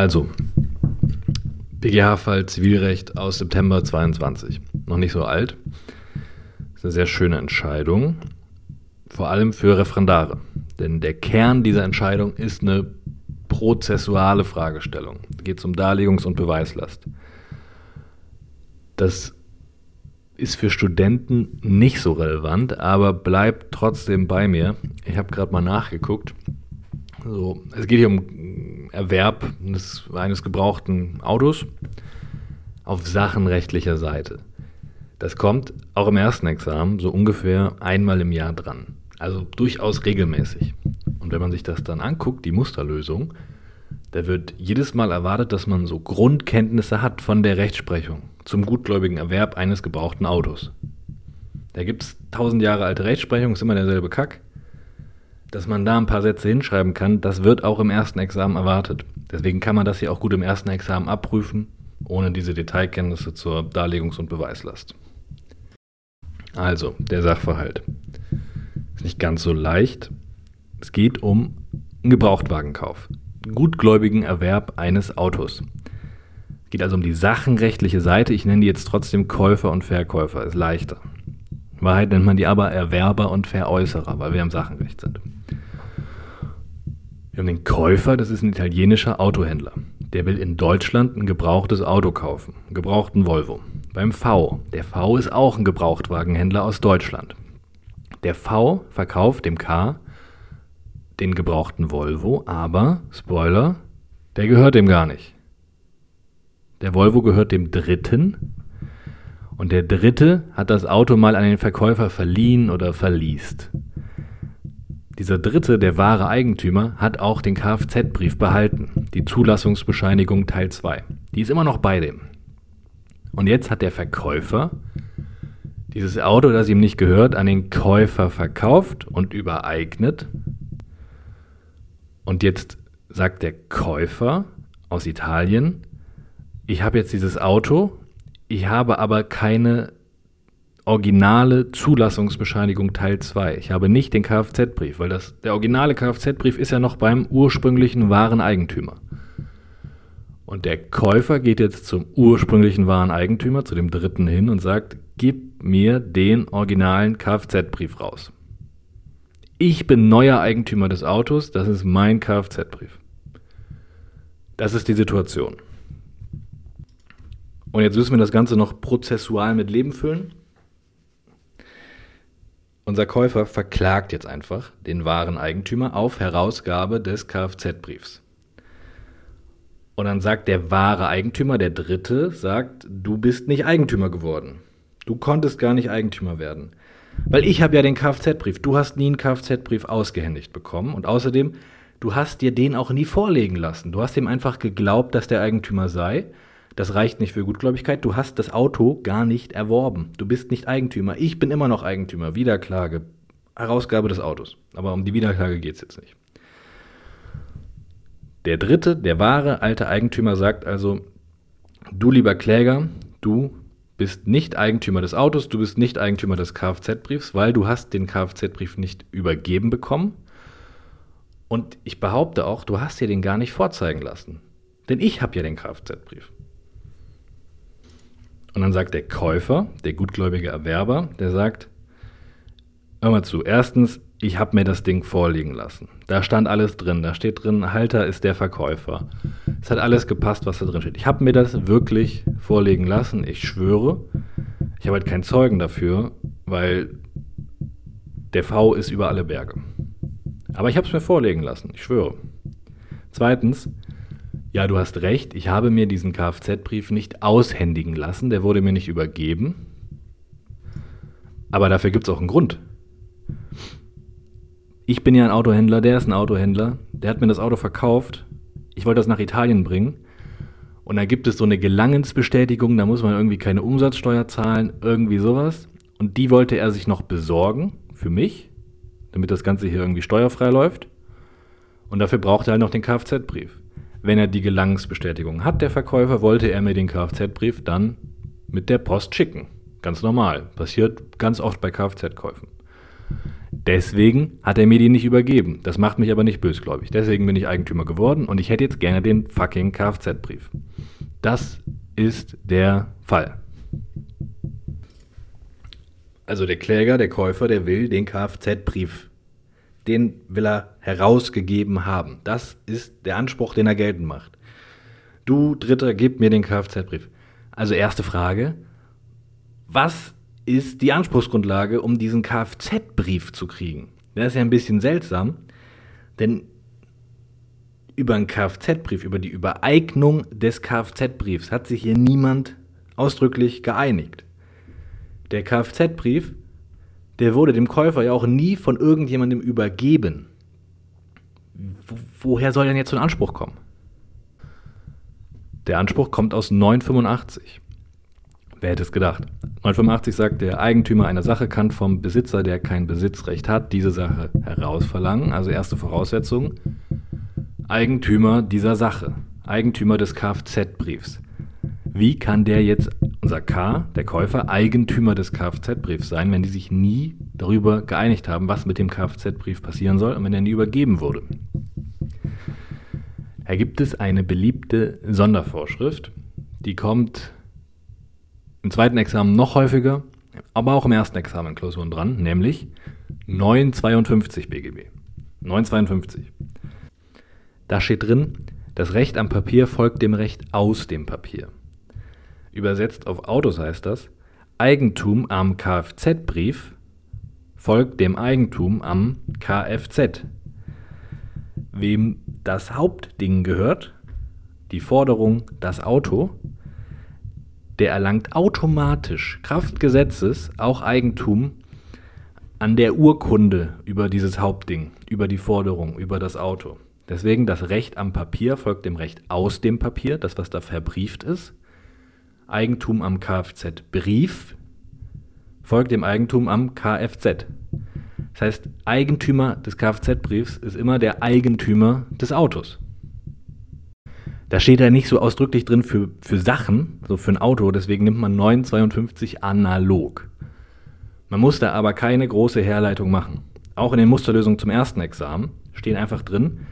Also, BGH-Fall Zivilrecht aus September 22. Noch nicht so alt. Das ist eine sehr schöne Entscheidung. Vor allem für Referendare. Denn der Kern dieser Entscheidung ist eine prozessuale Fragestellung. Da geht es um Darlegungs- und Beweislast. Das ist für Studenten nicht so relevant, aber bleibt trotzdem bei mir. Ich habe gerade mal nachgeguckt. So, es geht hier um Erwerb eines, eines gebrauchten Autos auf sachenrechtlicher Seite. Das kommt auch im ersten Examen so ungefähr einmal im Jahr dran. Also durchaus regelmäßig. Und wenn man sich das dann anguckt, die Musterlösung, da wird jedes Mal erwartet, dass man so Grundkenntnisse hat von der Rechtsprechung zum gutgläubigen Erwerb eines gebrauchten Autos. Da gibt es tausend Jahre alte Rechtsprechung, ist immer derselbe Kack. Dass man da ein paar Sätze hinschreiben kann, das wird auch im ersten Examen erwartet. Deswegen kann man das hier auch gut im ersten Examen abprüfen, ohne diese Detailkenntnisse zur Darlegungs- und Beweislast. Also, der Sachverhalt. Ist nicht ganz so leicht. Es geht um einen Gebrauchtwagenkauf. Gutgläubigen Erwerb eines Autos. Es geht also um die sachenrechtliche Seite. Ich nenne die jetzt trotzdem Käufer und Verkäufer. Ist leichter. In Wahrheit nennt man die aber Erwerber und Veräußerer, weil wir im Sachenrecht sind. Wir haben den Käufer, das ist ein italienischer Autohändler. Der will in Deutschland ein gebrauchtes Auto kaufen, einen gebrauchten Volvo. Beim V, der V ist auch ein Gebrauchtwagenhändler aus Deutschland. Der V verkauft dem K den gebrauchten Volvo, aber, Spoiler, der gehört dem gar nicht. Der Volvo gehört dem Dritten und der Dritte hat das Auto mal an den Verkäufer verliehen oder verliest. Dieser Dritte, der wahre Eigentümer, hat auch den Kfz-Brief behalten, die Zulassungsbescheinigung Teil 2. Die ist immer noch bei dem. Und jetzt hat der Verkäufer dieses Auto, das ihm nicht gehört, an den Käufer verkauft und übereignet. Und jetzt sagt der Käufer aus Italien, ich habe jetzt dieses Auto, ich habe aber keine originale Zulassungsbescheinigung Teil 2. Ich habe nicht den Kfz-Brief, weil das, der originale Kfz-Brief ist ja noch beim ursprünglichen wahren Eigentümer. Und der Käufer geht jetzt zum ursprünglichen wahren Eigentümer, zu dem dritten hin und sagt, gib mir den originalen Kfz-Brief raus. Ich bin neuer Eigentümer des Autos, das ist mein Kfz-Brief. Das ist die Situation. Und jetzt müssen wir das Ganze noch prozessual mit Leben füllen. Unser Käufer verklagt jetzt einfach den wahren Eigentümer auf Herausgabe des Kfz-Briefs. Und dann sagt der wahre Eigentümer, der Dritte, sagt, du bist nicht Eigentümer geworden. Du konntest gar nicht Eigentümer werden. Weil ich habe ja den Kfz-Brief. Du hast nie einen Kfz-Brief ausgehändigt bekommen. Und außerdem, du hast dir den auch nie vorlegen lassen. Du hast ihm einfach geglaubt, dass der Eigentümer sei. Das reicht nicht für Gutgläubigkeit. Du hast das Auto gar nicht erworben. Du bist nicht Eigentümer. Ich bin immer noch Eigentümer. Wiederklage. Herausgabe des Autos. Aber um die Wiederklage geht es jetzt nicht. Der dritte, der wahre alte Eigentümer sagt also, du lieber Kläger, du bist nicht Eigentümer des Autos, du bist nicht Eigentümer des Kfz-Briefs, weil du hast den Kfz-Brief nicht übergeben bekommen. Und ich behaupte auch, du hast dir den gar nicht vorzeigen lassen. Denn ich habe ja den Kfz-Brief. Und dann sagt der Käufer, der gutgläubige Erwerber, der sagt, hör mal zu, erstens, ich habe mir das Ding vorliegen lassen. Da stand alles drin. Da steht drin, Halter ist der Verkäufer. Es hat alles gepasst, was da drin steht. Ich habe mir das wirklich vorlegen lassen. Ich schwöre. Ich habe halt keinen Zeugen dafür, weil der V ist über alle Berge. Aber ich habe es mir vorlegen lassen. Ich schwöre. Zweitens, ja, du hast recht. Ich habe mir diesen Kfz-Brief nicht aushändigen lassen. Der wurde mir nicht übergeben. Aber dafür gibt es auch einen Grund. Ich bin ja ein Autohändler, der ist ein Autohändler, der hat mir das Auto verkauft, ich wollte das nach Italien bringen. Und da gibt es so eine Gelangensbestätigung, da muss man irgendwie keine Umsatzsteuer zahlen, irgendwie sowas. Und die wollte er sich noch besorgen für mich, damit das Ganze hier irgendwie steuerfrei läuft. Und dafür braucht er halt noch den Kfz-Brief. Wenn er die Gelangensbestätigung hat, der Verkäufer, wollte er mir den Kfz-Brief dann mit der Post schicken. Ganz normal. Passiert ganz oft bei Kfz-Käufen. Deswegen hat er mir die nicht übergeben. Das macht mich aber nicht bösgläubig. Deswegen bin ich Eigentümer geworden und ich hätte jetzt gerne den fucking Kfz-Brief. Das ist der Fall. Also der Kläger, der Käufer, der will den Kfz-Brief. Den will er herausgegeben haben. Das ist der Anspruch, den er geltend macht. Du Dritter, gib mir den Kfz-Brief. Also erste Frage. Was ist die Anspruchsgrundlage, um diesen Kfz-Brief zu kriegen? Das ist ja ein bisschen seltsam, denn über einen Kfz-Brief, über die Übereignung des Kfz-Briefs hat sich hier niemand ausdrücklich geeinigt. Der Kfz-Brief, der wurde dem Käufer ja auch nie von irgendjemandem übergeben. Woher soll denn jetzt so ein Anspruch kommen? Der Anspruch kommt aus 985. Wer hätte es gedacht? 985 sagt, der Eigentümer einer Sache kann vom Besitzer, der kein Besitzrecht hat, diese Sache herausverlangen. Also erste Voraussetzung, Eigentümer dieser Sache, Eigentümer des Kfz-Briefs. Wie kann der jetzt, unser K, der Käufer, Eigentümer des Kfz-Briefs sein, wenn die sich nie darüber geeinigt haben, was mit dem Kfz-Brief passieren soll und wenn er nie übergeben wurde? Da gibt es eine beliebte Sondervorschrift, die kommt im zweiten Examen noch häufiger, aber auch im ersten Examen Klausuren dran, nämlich 952 BGB. 952. Da steht drin, das Recht am Papier folgt dem Recht aus dem Papier. Übersetzt auf Autos heißt das, Eigentum am Kfz-Brief folgt dem Eigentum am Kfz. Wem das Hauptding gehört, die Forderung, das Auto, der erlangt automatisch Kraft Gesetzes auch Eigentum an der Urkunde über dieses Hauptding, über die Forderung, über das Auto. Deswegen das Recht am Papier folgt dem Recht aus dem Papier, das was da verbrieft ist. Eigentum am Kfz-Brief folgt dem Eigentum am Kfz. Das heißt, Eigentümer des Kfz-Briefs ist immer der Eigentümer des Autos. Da steht ja nicht so ausdrücklich drin für, für Sachen, so für ein Auto, deswegen nimmt man 952 analog. Man muss da aber keine große Herleitung machen. Auch in den Musterlösungen zum ersten Examen stehen einfach drin,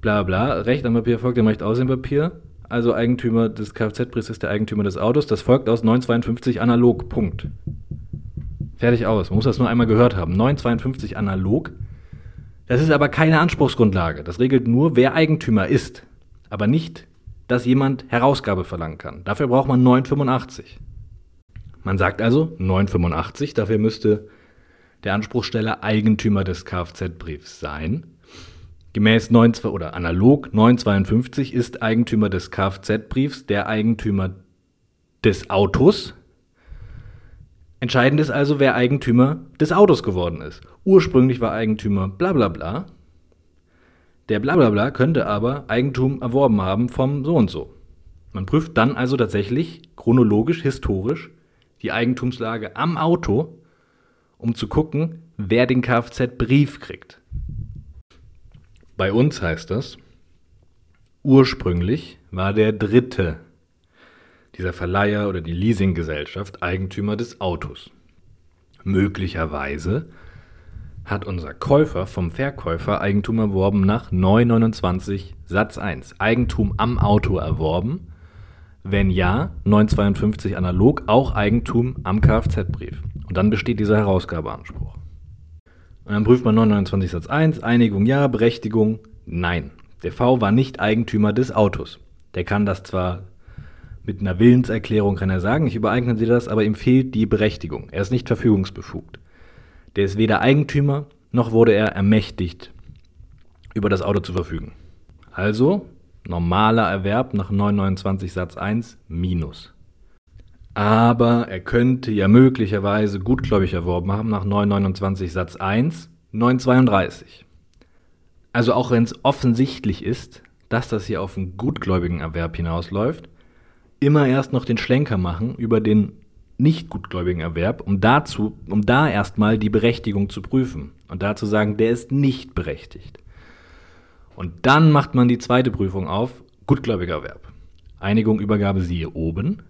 bla bla, Recht am Papier folgt dem Recht aus dem Papier, also Eigentümer des Kfz-Briefs ist der Eigentümer des Autos, das folgt aus 952 analog, Punkt. Fertig aus, man muss das nur einmal gehört haben. 952 analog, das ist aber keine Anspruchsgrundlage, das regelt nur, wer Eigentümer ist aber nicht, dass jemand Herausgabe verlangen kann. Dafür braucht man 985. Man sagt also 985, dafür müsste der Anspruchsteller Eigentümer des Kfz-Briefs sein. Gemäß 9, oder analog 952 ist Eigentümer des Kfz-Briefs der Eigentümer des Autos. Entscheidend ist also, wer Eigentümer des Autos geworden ist. Ursprünglich war Eigentümer bla bla bla der Blablabla könnte aber Eigentum erworben haben vom so und so. Man prüft dann also tatsächlich chronologisch, historisch die Eigentumslage am Auto, um zu gucken, wer den Kfz-Brief kriegt. Bei uns heißt das, ursprünglich war der Dritte dieser Verleiher oder die Leasinggesellschaft Eigentümer des Autos. Möglicherweise hat unser Käufer vom Verkäufer Eigentum erworben nach 929 Satz 1. Eigentum am Auto erworben. Wenn ja, 952 analog auch Eigentum am Kfz-Brief. Und dann besteht dieser Herausgabeanspruch. Und dann prüft man 929 Satz 1, Einigung ja, Berechtigung nein. Der V war nicht Eigentümer des Autos. Der kann das zwar mit einer Willenserklärung kann er sagen, ich übereigne Sie das, aber ihm fehlt die Berechtigung. Er ist nicht verfügungsbefugt. Der ist weder Eigentümer, noch wurde er ermächtigt, über das Auto zu verfügen. Also normaler Erwerb nach 929 Satz 1 minus. Aber er könnte ja möglicherweise gutgläubig erworben haben nach 929 Satz 1 932. Also auch wenn es offensichtlich ist, dass das hier auf einen gutgläubigen Erwerb hinausläuft, immer erst noch den Schlenker machen über den nicht gutgläubigen Erwerb, um dazu, um da erstmal die Berechtigung zu prüfen und da zu sagen, der ist nicht berechtigt. Und dann macht man die zweite Prüfung auf, gutgläubiger Erwerb. Einigung, Übergabe siehe oben.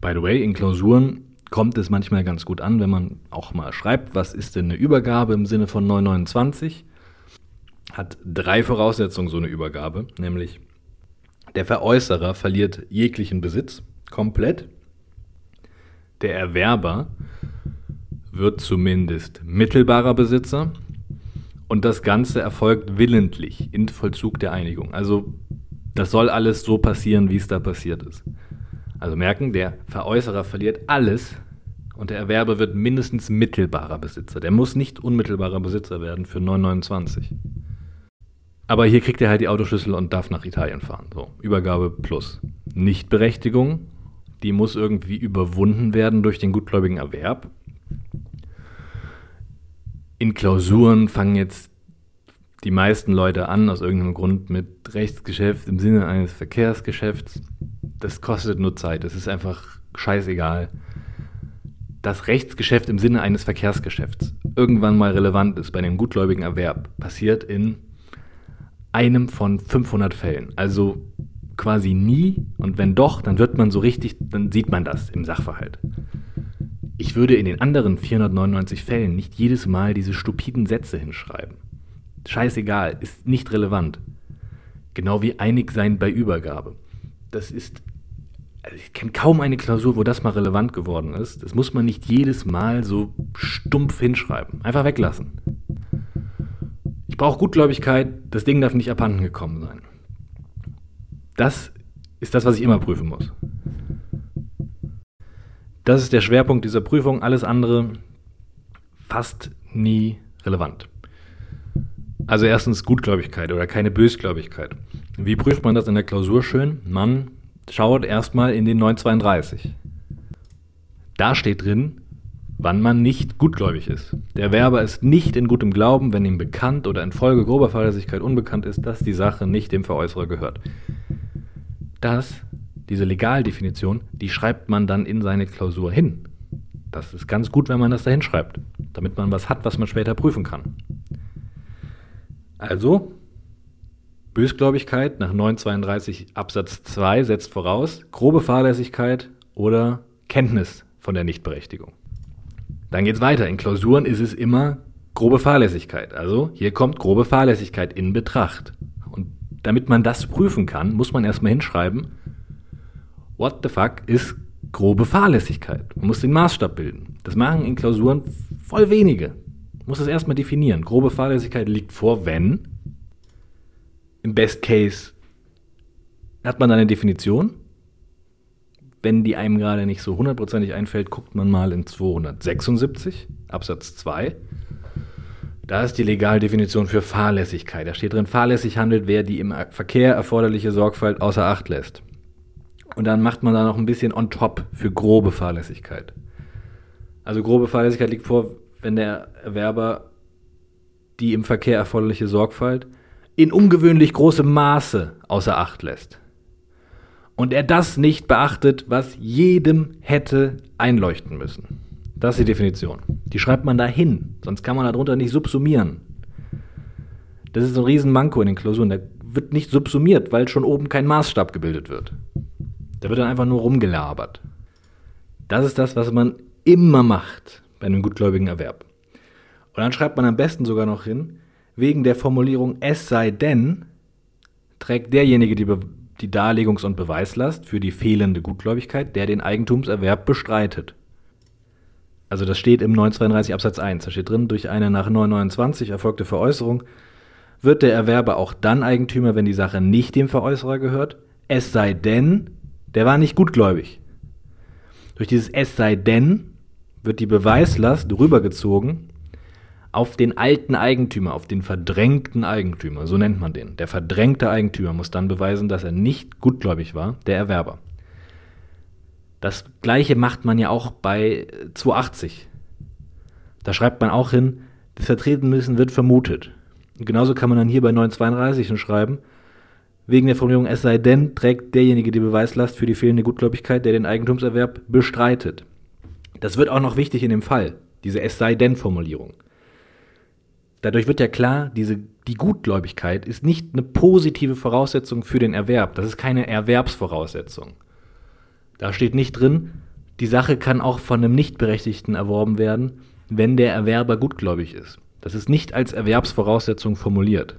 By the way, in Klausuren kommt es manchmal ganz gut an, wenn man auch mal schreibt, was ist denn eine Übergabe im Sinne von 929. Hat drei Voraussetzungen so eine Übergabe, nämlich der Veräußerer verliert jeglichen Besitz komplett. Der Erwerber wird zumindest mittelbarer Besitzer und das Ganze erfolgt willentlich in Vollzug der Einigung. Also das soll alles so passieren, wie es da passiert ist. Also merken, der Veräußerer verliert alles und der Erwerber wird mindestens mittelbarer Besitzer. Der muss nicht unmittelbarer Besitzer werden für 929. Aber hier kriegt er halt die Autoschlüssel und darf nach Italien fahren. So, Übergabe plus. Nichtberechtigung, die muss irgendwie überwunden werden durch den gutgläubigen Erwerb. In Klausuren fangen jetzt die meisten Leute an, aus irgendeinem Grund, mit Rechtsgeschäft im Sinne eines Verkehrsgeschäfts. Das kostet nur Zeit. Das ist einfach scheißegal. Das Rechtsgeschäft im Sinne eines Verkehrsgeschäfts irgendwann mal relevant ist bei einem gutgläubigen Erwerb, passiert in einem von 500 Fällen. Also quasi nie. Und wenn doch, dann wird man so richtig, dann sieht man das im Sachverhalt. Ich würde in den anderen 499 Fällen nicht jedes Mal diese stupiden Sätze hinschreiben. Scheißegal, ist nicht relevant. Genau wie einig sein bei Übergabe. Das ist, also ich kenne kaum eine Klausur, wo das mal relevant geworden ist. Das muss man nicht jedes Mal so stumpf hinschreiben. Einfach weglassen. Ich brauche Gutgläubigkeit, das Ding darf nicht abhanden gekommen sein. Das ist das, was ich immer prüfen muss. Das ist der Schwerpunkt dieser Prüfung. Alles andere fast nie relevant. Also erstens Gutgläubigkeit oder keine Bösgläubigkeit. Wie prüft man das in der Klausur schön? Man schaut erstmal in den 932. Da steht drin, wann man nicht gutgläubig ist. Der Werber ist nicht in gutem Glauben, wenn ihm bekannt oder infolge grober Fahrlässigkeit unbekannt ist, dass die Sache nicht dem Veräußerer gehört. Das, diese Legaldefinition, die schreibt man dann in seine Klausur hin. Das ist ganz gut, wenn man das da hinschreibt, damit man was hat, was man später prüfen kann. Also, Bösgläubigkeit nach 932 Absatz 2 setzt voraus grobe Fahrlässigkeit oder Kenntnis von der Nichtberechtigung. Dann geht es weiter. In Klausuren ist es immer grobe Fahrlässigkeit. Also hier kommt grobe Fahrlässigkeit in Betracht. Und damit man das prüfen kann, muss man erstmal hinschreiben, what the fuck ist grobe Fahrlässigkeit? Man muss den Maßstab bilden. Das machen in Klausuren voll wenige muss es erstmal definieren. Grobe Fahrlässigkeit liegt vor, wenn. Im Best Case hat man da eine Definition. Wenn die einem gerade nicht so hundertprozentig einfällt, guckt man mal in 276 Absatz 2. Da ist die Legaldefinition für Fahrlässigkeit. Da steht drin, fahrlässig handelt, wer die im Verkehr erforderliche Sorgfalt außer Acht lässt. Und dann macht man da noch ein bisschen on top für grobe Fahrlässigkeit. Also grobe Fahrlässigkeit liegt vor, wenn der Erwerber die im Verkehr erforderliche Sorgfalt in ungewöhnlich großem Maße außer Acht lässt. Und er das nicht beachtet, was jedem hätte einleuchten müssen. Das ist die Definition. Die schreibt man da hin, sonst kann man darunter nicht subsumieren. Das ist ein Riesenmanko in den Klausuren. Da wird nicht subsumiert, weil schon oben kein Maßstab gebildet wird. Da wird dann einfach nur rumgelabert. Das ist das, was man immer macht bei einem gutgläubigen Erwerb. Und dann schreibt man am besten sogar noch hin, wegen der Formulierung es sei denn, trägt derjenige die, Be die Darlegungs- und Beweislast für die fehlende Gutgläubigkeit, der den Eigentumserwerb bestreitet. Also das steht im 932 Absatz 1. Da steht drin, durch eine nach 929 erfolgte Veräußerung wird der Erwerber auch dann Eigentümer, wenn die Sache nicht dem Veräußerer gehört, es sei denn, der war nicht gutgläubig. Durch dieses es sei denn wird die Beweislast rübergezogen auf den alten Eigentümer, auf den verdrängten Eigentümer, so nennt man den. Der verdrängte Eigentümer muss dann beweisen, dass er nicht gutgläubig war, der Erwerber. Das gleiche macht man ja auch bei 280. Da schreibt man auch hin, vertreten müssen wird vermutet. Und genauso kann man dann hier bei 932 schreiben, wegen der Formulierung es sei denn, trägt derjenige die Beweislast für die fehlende Gutgläubigkeit, der den Eigentumserwerb bestreitet. Das wird auch noch wichtig in dem Fall, diese Es sei denn Formulierung. Dadurch wird ja klar, diese, die Gutgläubigkeit ist nicht eine positive Voraussetzung für den Erwerb. Das ist keine Erwerbsvoraussetzung. Da steht nicht drin, die Sache kann auch von einem Nichtberechtigten erworben werden, wenn der Erwerber gutgläubig ist. Das ist nicht als Erwerbsvoraussetzung formuliert.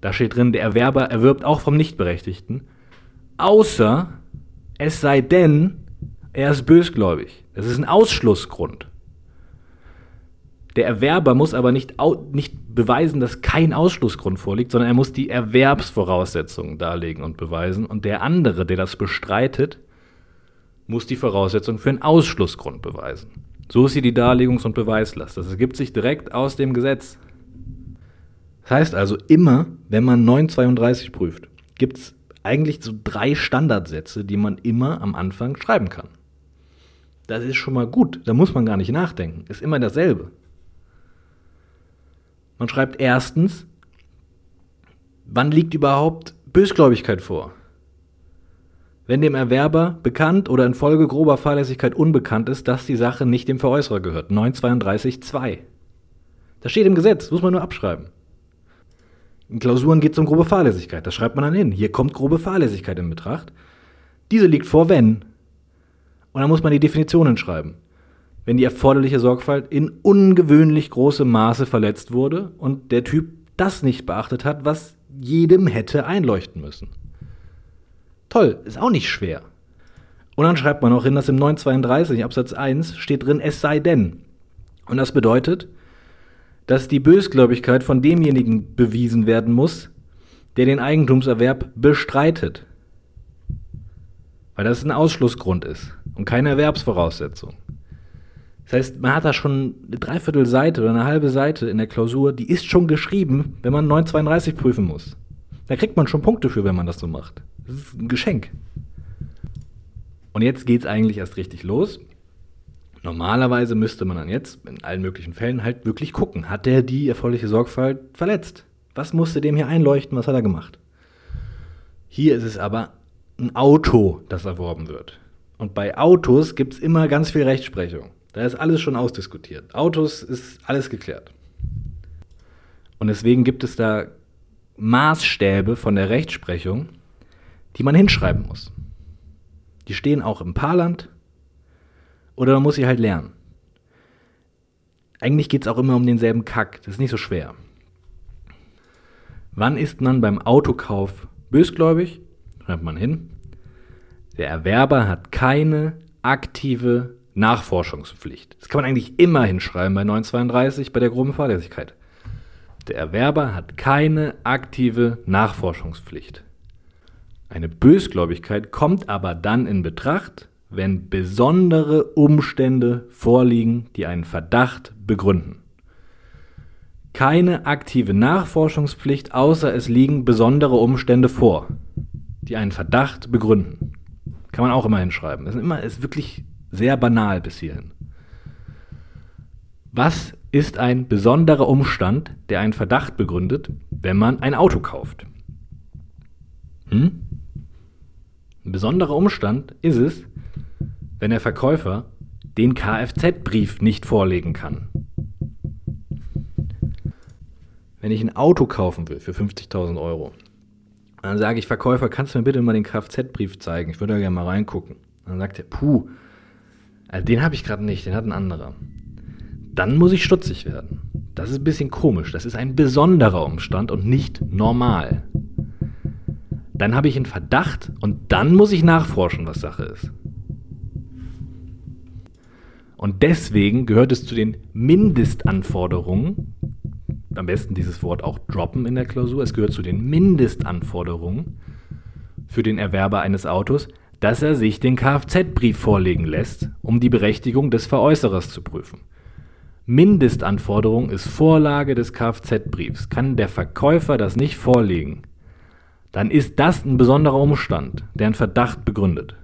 Da steht drin, der Erwerber erwirbt auch vom Nichtberechtigten, außer es sei denn, er ist bösgläubig. Das ist ein Ausschlussgrund. Der Erwerber muss aber nicht, nicht beweisen, dass kein Ausschlussgrund vorliegt, sondern er muss die Erwerbsvoraussetzungen darlegen und beweisen. Und der andere, der das bestreitet, muss die Voraussetzung für einen Ausschlussgrund beweisen. So ist hier die Darlegungs- und Beweislast. Das ergibt sich direkt aus dem Gesetz. Das heißt also, immer, wenn man 932 prüft, gibt es eigentlich so drei Standardsätze, die man immer am Anfang schreiben kann. Das ist schon mal gut, da muss man gar nicht nachdenken. Ist immer dasselbe. Man schreibt erstens, wann liegt überhaupt Bösgläubigkeit vor? Wenn dem Erwerber bekannt oder infolge grober Fahrlässigkeit unbekannt ist, dass die Sache nicht dem Veräußerer gehört. 932.2. Das steht im Gesetz, muss man nur abschreiben. In Klausuren geht es um grobe Fahrlässigkeit, das schreibt man dann hin. Hier kommt grobe Fahrlässigkeit in Betracht. Diese liegt vor, wenn. Und dann muss man die Definitionen schreiben wenn die erforderliche Sorgfalt in ungewöhnlich großem Maße verletzt wurde und der Typ das nicht beachtet hat, was jedem hätte einleuchten müssen. Toll, ist auch nicht schwer. Und dann schreibt man auch hin, dass im 932 Absatz 1 steht drin, es sei denn. Und das bedeutet, dass die Bösgläubigkeit von demjenigen bewiesen werden muss, der den Eigentumserwerb bestreitet. Weil das ein Ausschlussgrund ist und keine Erwerbsvoraussetzung. Das heißt, man hat da schon eine Dreiviertelseite oder eine halbe Seite in der Klausur, die ist schon geschrieben, wenn man 932 prüfen muss. Da kriegt man schon Punkte für, wenn man das so macht. Das ist ein Geschenk. Und jetzt geht es eigentlich erst richtig los. Normalerweise müsste man dann jetzt in allen möglichen Fällen halt wirklich gucken, hat der die erforderliche Sorgfalt verletzt? Was musste dem hier einleuchten? Was hat er gemacht? Hier ist es aber ein Auto, das erworben wird. Und bei Autos gibt es immer ganz viel Rechtsprechung. Da ist alles schon ausdiskutiert. Autos ist alles geklärt. Und deswegen gibt es da Maßstäbe von der Rechtsprechung, die man hinschreiben muss. Die stehen auch im Paarland oder man muss sie halt lernen. Eigentlich geht es auch immer um denselben Kack. Das ist nicht so schwer. Wann ist man beim Autokauf bösgläubig? Schreibt man hin. Der Erwerber hat keine aktive Nachforschungspflicht. Das kann man eigentlich immer hinschreiben bei 932 bei der groben Fahrlässigkeit. Der Erwerber hat keine aktive Nachforschungspflicht. Eine Bösgläubigkeit kommt aber dann in Betracht, wenn besondere Umstände vorliegen, die einen Verdacht begründen. Keine aktive Nachforschungspflicht, außer es liegen besondere Umstände vor, die einen Verdacht begründen. Kann man auch immer hinschreiben. Das ist, immer, ist wirklich sehr banal bis hierhin. Was ist ein besonderer Umstand, der einen Verdacht begründet, wenn man ein Auto kauft? Hm? Ein besonderer Umstand ist es, wenn der Verkäufer den Kfz-Brief nicht vorlegen kann. Wenn ich ein Auto kaufen will für 50.000 Euro, dann sage ich, Verkäufer, kannst du mir bitte mal den Kfz-Brief zeigen? Ich würde da gerne mal reingucken. Dann sagt er, puh, also den habe ich gerade nicht, den hat ein anderer. Dann muss ich stutzig werden. Das ist ein bisschen komisch. Das ist ein besonderer Umstand und nicht normal. Dann habe ich einen Verdacht und dann muss ich nachforschen, was Sache ist. Und deswegen gehört es zu den Mindestanforderungen, am besten dieses Wort auch droppen in der Klausur, es gehört zu den Mindestanforderungen für den Erwerber eines Autos, dass er sich den Kfz-Brief vorlegen lässt, um die Berechtigung des Veräußerers zu prüfen. Mindestanforderung ist Vorlage des Kfz-Briefs. Kann der Verkäufer das nicht vorlegen, dann ist das ein besonderer Umstand, der einen Verdacht begründet.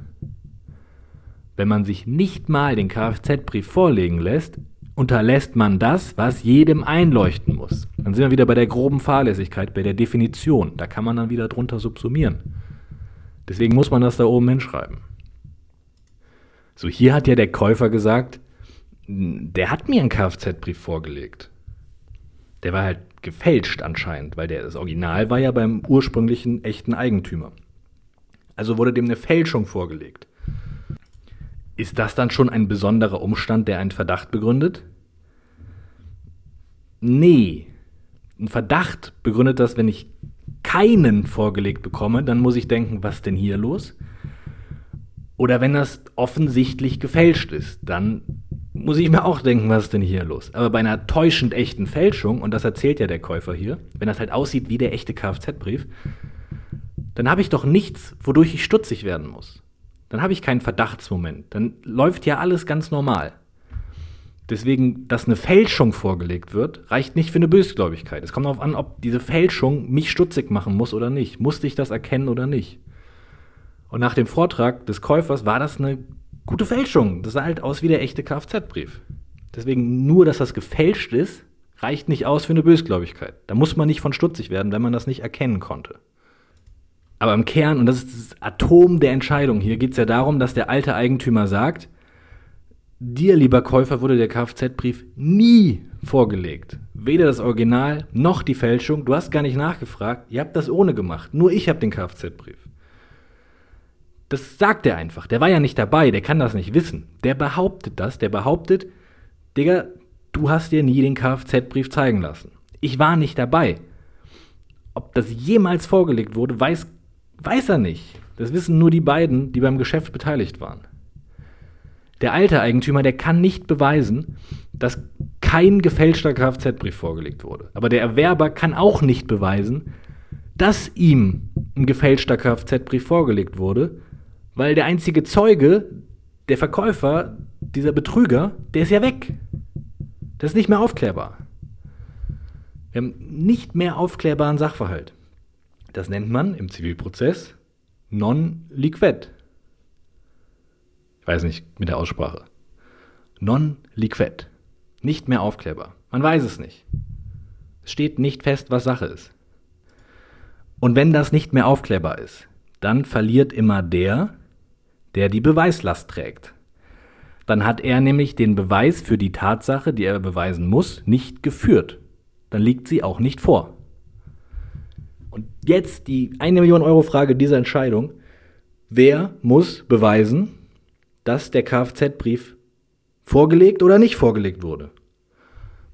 Wenn man sich nicht mal den Kfz-Brief vorlegen lässt, unterlässt man das, was jedem einleuchten muss. Dann sind wir wieder bei der groben Fahrlässigkeit, bei der Definition. Da kann man dann wieder drunter subsumieren. Deswegen muss man das da oben hinschreiben. So, hier hat ja der Käufer gesagt, der hat mir einen Kfz-Brief vorgelegt. Der war halt gefälscht anscheinend, weil der, das Original war ja beim ursprünglichen echten Eigentümer. Also wurde dem eine Fälschung vorgelegt. Ist das dann schon ein besonderer Umstand, der einen Verdacht begründet? Nee. Ein Verdacht begründet das, wenn ich keinen vorgelegt bekomme, dann muss ich denken, was denn hier los? Oder wenn das offensichtlich gefälscht ist, dann muss ich mir auch denken, was ist denn hier los? Aber bei einer täuschend echten Fälschung, und das erzählt ja der Käufer hier, wenn das halt aussieht wie der echte Kfz-Brief, dann habe ich doch nichts, wodurch ich stutzig werden muss. Dann habe ich keinen Verdachtsmoment. Dann läuft ja alles ganz normal. Deswegen, dass eine Fälschung vorgelegt wird, reicht nicht für eine Bösgläubigkeit. Es kommt darauf an, ob diese Fälschung mich stutzig machen muss oder nicht. Musste ich das erkennen oder nicht? Und nach dem Vortrag des Käufers war das eine gute Fälschung. Das sah halt aus wie der echte Kfz-Brief. Deswegen nur, dass das gefälscht ist, reicht nicht aus für eine Bösgläubigkeit. Da muss man nicht von stutzig werden, wenn man das nicht erkennen konnte. Aber im Kern, und das ist das Atom der Entscheidung, hier geht es ja darum, dass der alte Eigentümer sagt, dir, lieber Käufer, wurde der Kfz-Brief nie vorgelegt. Weder das Original noch die Fälschung. Du hast gar nicht nachgefragt. Ihr habt das ohne gemacht. Nur ich habe den Kfz-Brief. Das sagt er einfach. Der war ja nicht dabei, der kann das nicht wissen. Der behauptet das, der behauptet, Digga, du hast dir nie den Kfz-Brief zeigen lassen. Ich war nicht dabei. Ob das jemals vorgelegt wurde, weiß, weiß er nicht. Das wissen nur die beiden, die beim Geschäft beteiligt waren. Der alte Eigentümer, der kann nicht beweisen, dass kein gefälschter Kfz-Brief vorgelegt wurde. Aber der Erwerber kann auch nicht beweisen, dass ihm ein gefälschter Kfz-Brief vorgelegt wurde, weil der einzige Zeuge, der Verkäufer, dieser Betrüger, der ist ja weg. Das ist nicht mehr aufklärbar. Wir haben nicht mehr aufklärbaren Sachverhalt. Das nennt man im Zivilprozess non-liquid. Ich weiß nicht mit der Aussprache. Non-liquid. Nicht mehr aufklärbar. Man weiß es nicht. Es steht nicht fest, was Sache ist. Und wenn das nicht mehr aufklärbar ist, dann verliert immer der, der die Beweislast trägt. Dann hat er nämlich den Beweis für die Tatsache, die er beweisen muss, nicht geführt. Dann liegt sie auch nicht vor. Und jetzt die eine Million Euro Frage dieser Entscheidung. Wer muss beweisen, dass der Kfz-Brief vorgelegt oder nicht vorgelegt wurde?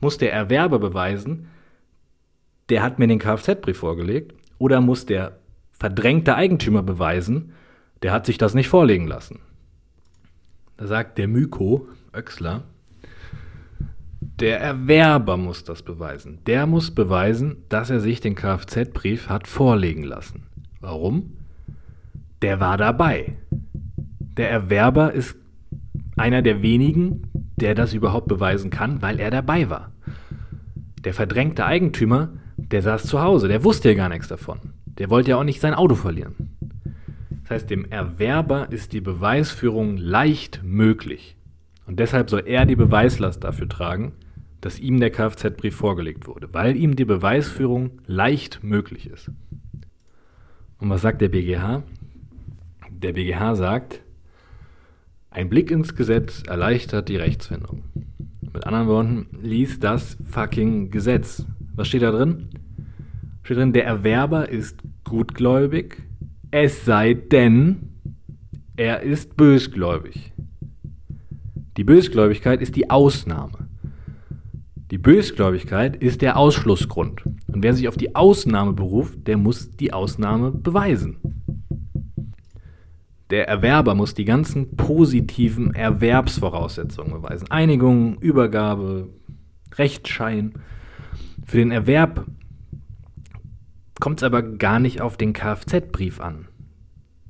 Muss der Erwerber beweisen, der hat mir den Kfz-Brief vorgelegt? Oder muss der verdrängte Eigentümer beweisen, der hat sich das nicht vorlegen lassen. Da sagt der Myko, Öxler, der Erwerber muss das beweisen. Der muss beweisen, dass er sich den Kfz-Brief hat vorlegen lassen. Warum? Der war dabei. Der Erwerber ist einer der wenigen, der das überhaupt beweisen kann, weil er dabei war. Der verdrängte Eigentümer, der saß zu Hause, der wusste ja gar nichts davon. Der wollte ja auch nicht sein Auto verlieren. Das heißt, dem Erwerber ist die Beweisführung leicht möglich. Und deshalb soll er die Beweislast dafür tragen, dass ihm der Kfz-Brief vorgelegt wurde, weil ihm die Beweisführung leicht möglich ist. Und was sagt der BGH? Der BGH sagt, ein Blick ins Gesetz erleichtert die Rechtsfindung. Mit anderen Worten, lies das fucking Gesetz. Was steht da drin? Steht drin, der Erwerber ist gutgläubig, es sei denn, er ist bösgläubig. Die Bösgläubigkeit ist die Ausnahme. Die Bösgläubigkeit ist der Ausschlussgrund. Und wer sich auf die Ausnahme beruft, der muss die Ausnahme beweisen. Der Erwerber muss die ganzen positiven Erwerbsvoraussetzungen beweisen. Einigung, Übergabe, Rechtsschein. Für den Erwerb kommt es aber gar nicht auf den Kfz-Brief an.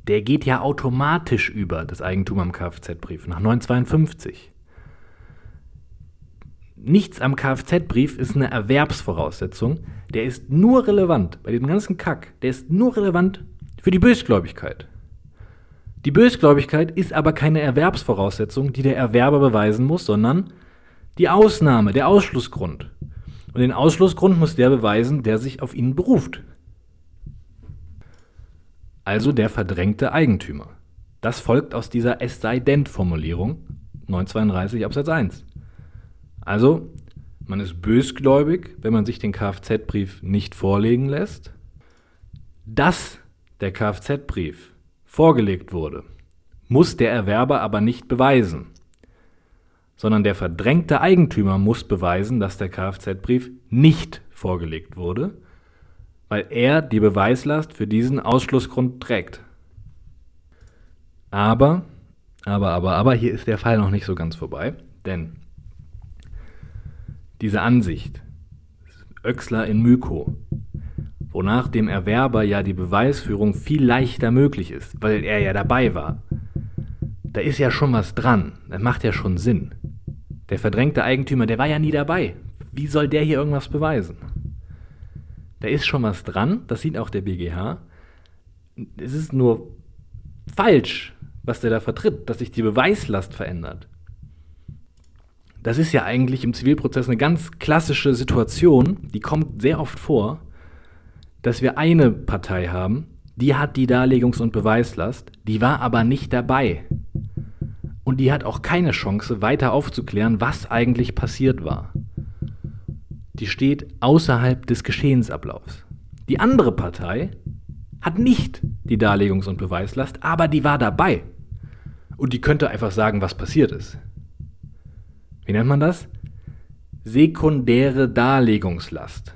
Der geht ja automatisch über, das Eigentum am Kfz-Brief, nach 952. Nichts am Kfz-Brief ist eine Erwerbsvoraussetzung. Der ist nur relevant, bei dem ganzen Kack, der ist nur relevant für die Bösgläubigkeit. Die Bösgläubigkeit ist aber keine Erwerbsvoraussetzung, die der Erwerber beweisen muss, sondern die Ausnahme, der Ausschlussgrund. Und den Ausschlussgrund muss der beweisen, der sich auf ihn beruft also der verdrängte Eigentümer. Das folgt aus dieser Es sei denn Formulierung 932 Absatz 1. Also, man ist bösgläubig, wenn man sich den Kfz-Brief nicht vorlegen lässt. Dass der Kfz-Brief vorgelegt wurde, muss der Erwerber aber nicht beweisen, sondern der verdrängte Eigentümer muss beweisen, dass der Kfz-Brief nicht vorgelegt wurde, weil er die Beweislast für diesen Ausschlussgrund trägt. Aber, aber, aber, aber, hier ist der Fall noch nicht so ganz vorbei, denn diese Ansicht, Oechsler in Myko, wonach dem Erwerber ja die Beweisführung viel leichter möglich ist, weil er ja dabei war. Da ist ja schon was dran, das macht ja schon Sinn. Der verdrängte Eigentümer, der war ja nie dabei. Wie soll der hier irgendwas beweisen? Da ist schon was dran, das sieht auch der BGH. Es ist nur falsch, was der da vertritt, dass sich die Beweislast verändert. Das ist ja eigentlich im Zivilprozess eine ganz klassische Situation, die kommt sehr oft vor, dass wir eine Partei haben, die hat die Darlegungs- und Beweislast, die war aber nicht dabei. Und die hat auch keine Chance, weiter aufzuklären, was eigentlich passiert war. Die steht außerhalb des Geschehensablaufs. Die andere Partei hat nicht die Darlegungs- und Beweislast, aber die war dabei. Und die könnte einfach sagen, was passiert ist. Wie nennt man das? Sekundäre Darlegungslast.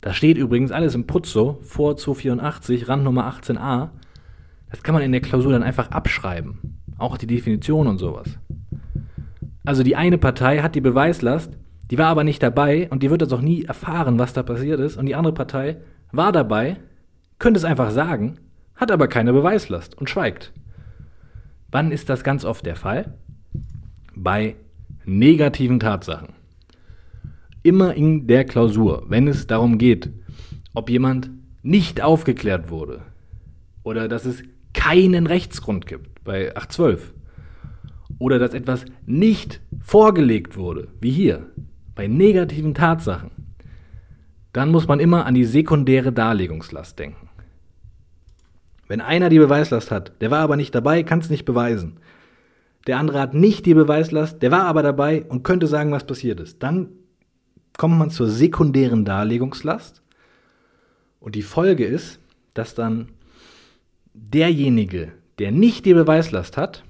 Das steht übrigens alles im Putzo vor 284, Randnummer 18a. Das kann man in der Klausur dann einfach abschreiben. Auch die Definition und sowas. Also die eine Partei hat die Beweislast, die war aber nicht dabei und die wird das auch nie erfahren, was da passiert ist. Und die andere Partei war dabei, könnte es einfach sagen, hat aber keine Beweislast und schweigt. Wann ist das ganz oft der Fall? Bei negativen Tatsachen. Immer in der Klausur, wenn es darum geht, ob jemand nicht aufgeklärt wurde oder dass es keinen Rechtsgrund gibt bei 812 oder dass etwas nicht vorgelegt wurde, wie hier, bei negativen Tatsachen, dann muss man immer an die sekundäre Darlegungslast denken. Wenn einer die Beweislast hat, der war aber nicht dabei, kann es nicht beweisen, der andere hat nicht die Beweislast, der war aber dabei und könnte sagen, was passiert ist. Dann kommt man zur sekundären Darlegungslast und die Folge ist, dass dann derjenige, der nicht die Beweislast hat,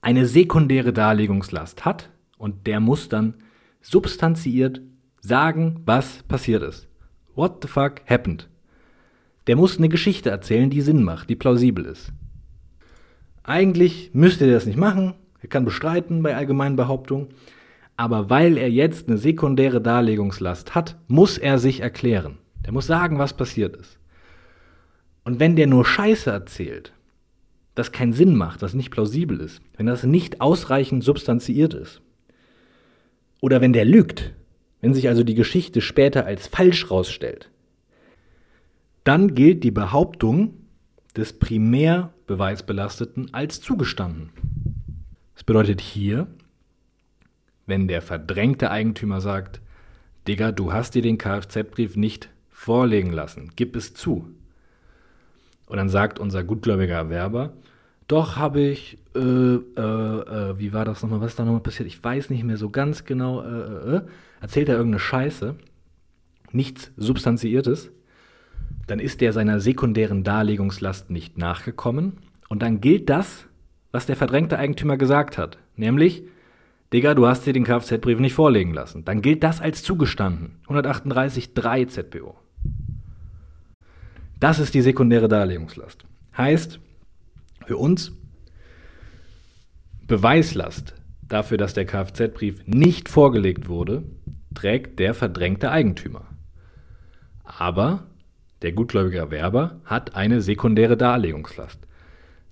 eine sekundäre Darlegungslast hat und der muss dann substanziiert sagen, was passiert ist. What the fuck happened? Der muss eine Geschichte erzählen, die Sinn macht, die plausibel ist. Eigentlich müsste er das nicht machen. Er kann bestreiten bei allgemeinen Behauptungen. Aber weil er jetzt eine sekundäre Darlegungslast hat, muss er sich erklären. Der muss sagen, was passiert ist. Und wenn der nur Scheiße erzählt, das keinen Sinn macht, das nicht plausibel ist, wenn das nicht ausreichend substanziiert ist, oder wenn der lügt, wenn sich also die Geschichte später als falsch rausstellt, dann gilt die Behauptung des Primärbeweisbelasteten als zugestanden. Das bedeutet hier, wenn der verdrängte Eigentümer sagt, Digga, du hast dir den Kfz-Brief nicht vorlegen lassen, gib es zu. Und dann sagt unser gutgläubiger Erwerber, doch habe ich, äh, äh, äh, wie war das nochmal, was ist da nochmal passiert? Ich weiß nicht mehr so ganz genau, äh, äh, äh. erzählt er irgendeine Scheiße, nichts Substanziiertes dann ist der seiner sekundären Darlegungslast nicht nachgekommen und dann gilt das, was der verdrängte Eigentümer gesagt hat, nämlich, Digga, du hast dir den Kfz-Brief nicht vorlegen lassen. Dann gilt das als zugestanden. 138.3 ZPO. Das ist die sekundäre Darlegungslast. Heißt, für uns Beweislast dafür, dass der Kfz-Brief nicht vorgelegt wurde, trägt der verdrängte Eigentümer. Aber der gutgläubige Erwerber hat eine sekundäre Darlegungslast.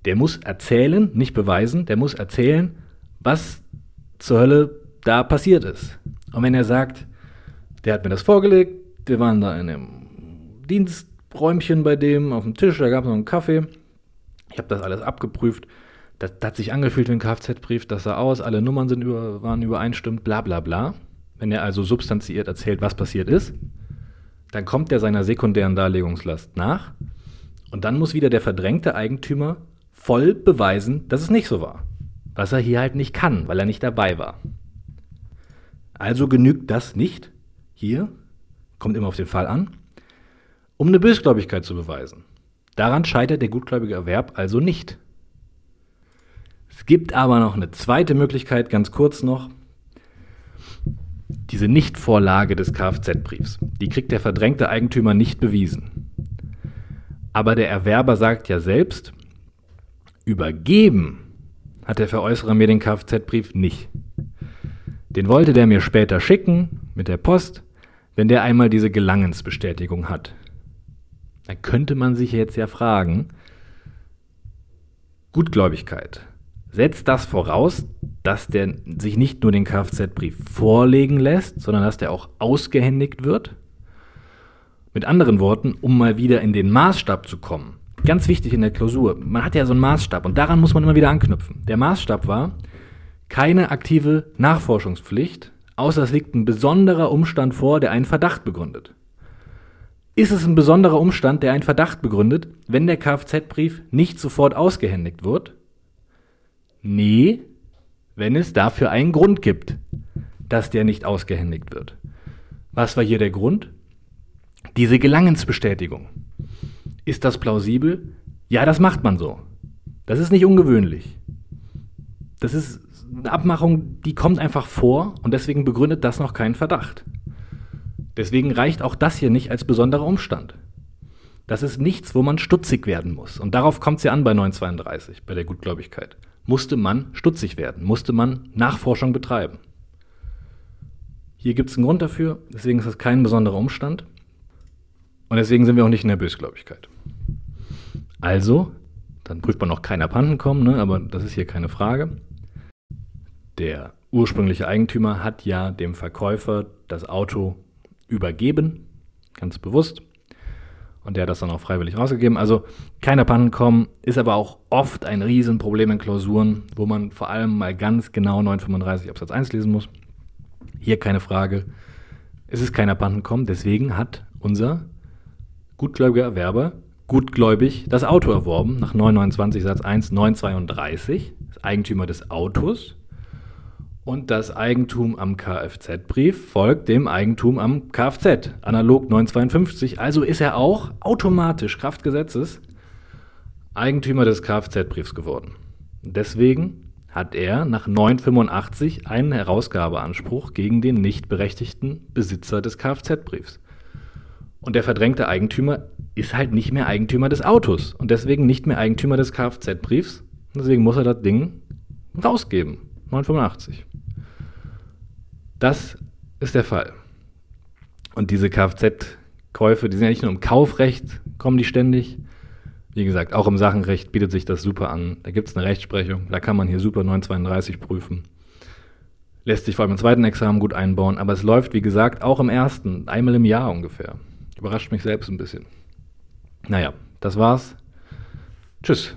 Der muss erzählen, nicht beweisen, der muss erzählen, was zur Hölle da passiert ist. Und wenn er sagt, der hat mir das vorgelegt, wir waren da in einem Diensträumchen bei dem auf dem Tisch, da gab es noch einen Kaffee, ich habe das alles abgeprüft, das, das, hat sich angefühlt wie ein Kfz-Brief, das sah aus, alle Nummern sind über, waren übereinstimmt, bla bla bla. Wenn er also substanziert erzählt, was passiert ist, dann kommt er seiner sekundären Darlegungslast nach und dann muss wieder der verdrängte Eigentümer voll beweisen, dass es nicht so war. Was er hier halt nicht kann, weil er nicht dabei war. Also genügt das nicht, hier, kommt immer auf den Fall an, um eine Bösgläubigkeit zu beweisen. Daran scheitert der gutgläubige Erwerb also nicht. Es gibt aber noch eine zweite Möglichkeit, ganz kurz noch. Diese Nichtvorlage des Kfz-Briefs, die kriegt der verdrängte Eigentümer nicht bewiesen. Aber der Erwerber sagt ja selbst, übergeben hat der Veräußerer mir den Kfz-Brief nicht. Den wollte der mir später schicken mit der Post, wenn der einmal diese Gelangensbestätigung hat. Da könnte man sich jetzt ja fragen, Gutgläubigkeit. Setzt das voraus, dass der sich nicht nur den Kfz-Brief vorlegen lässt, sondern dass der auch ausgehändigt wird? Mit anderen Worten, um mal wieder in den Maßstab zu kommen. Ganz wichtig in der Klausur. Man hat ja so einen Maßstab und daran muss man immer wieder anknüpfen. Der Maßstab war keine aktive Nachforschungspflicht, außer es liegt ein besonderer Umstand vor, der einen Verdacht begründet. Ist es ein besonderer Umstand, der einen Verdacht begründet, wenn der Kfz-Brief nicht sofort ausgehändigt wird? Nee, wenn es dafür einen Grund gibt, dass der nicht ausgehändigt wird. Was war hier der Grund? Diese Gelangensbestätigung. Ist das plausibel? Ja, das macht man so. Das ist nicht ungewöhnlich. Das ist eine Abmachung, die kommt einfach vor und deswegen begründet das noch keinen Verdacht. Deswegen reicht auch das hier nicht als besonderer Umstand. Das ist nichts, wo man stutzig werden muss. Und darauf kommt es ja an bei 932, bei der Gutgläubigkeit. Musste man stutzig werden, musste man Nachforschung betreiben. Hier gibt es einen Grund dafür, deswegen ist das kein besonderer Umstand. Und deswegen sind wir auch nicht in der Bösgläubigkeit. Also, dann prüft man noch kein Abhandenkommen, ne? aber das ist hier keine Frage. Der ursprüngliche Eigentümer hat ja dem Verkäufer das Auto übergeben, ganz bewusst. Und der hat das dann auch freiwillig rausgegeben. Also kein Abhandenkommen ist aber auch oft ein Riesenproblem in Klausuren, wo man vor allem mal ganz genau 935 Absatz 1 lesen muss. Hier keine Frage. Es ist kein Abhandenkommen, deswegen hat unser gutgläubiger Erwerber gutgläubig das Auto erworben, nach 929 Satz 1, 932, ist Eigentümer des Autos. Und das Eigentum am Kfz-Brief folgt dem Eigentum am Kfz, analog 952. Also ist er auch automatisch Kraftgesetzes Eigentümer des Kfz-Briefs geworden. Deswegen hat er nach 985 einen Herausgabeanspruch gegen den nicht berechtigten Besitzer des Kfz-Briefs. Und der verdrängte Eigentümer ist halt nicht mehr Eigentümer des Autos und deswegen nicht mehr Eigentümer des Kfz-Briefs. Deswegen muss er das Ding rausgeben. 985. Das ist der Fall. Und diese Kfz-Käufe, die sind ja nicht nur im Kaufrecht, kommen die ständig. Wie gesagt, auch im Sachenrecht bietet sich das super an. Da gibt es eine Rechtsprechung, da kann man hier super 932 prüfen. Lässt sich vor allem im zweiten Examen gut einbauen, aber es läuft, wie gesagt, auch im ersten, einmal im Jahr ungefähr. Überrascht mich selbst ein bisschen. Naja, das war's. Tschüss.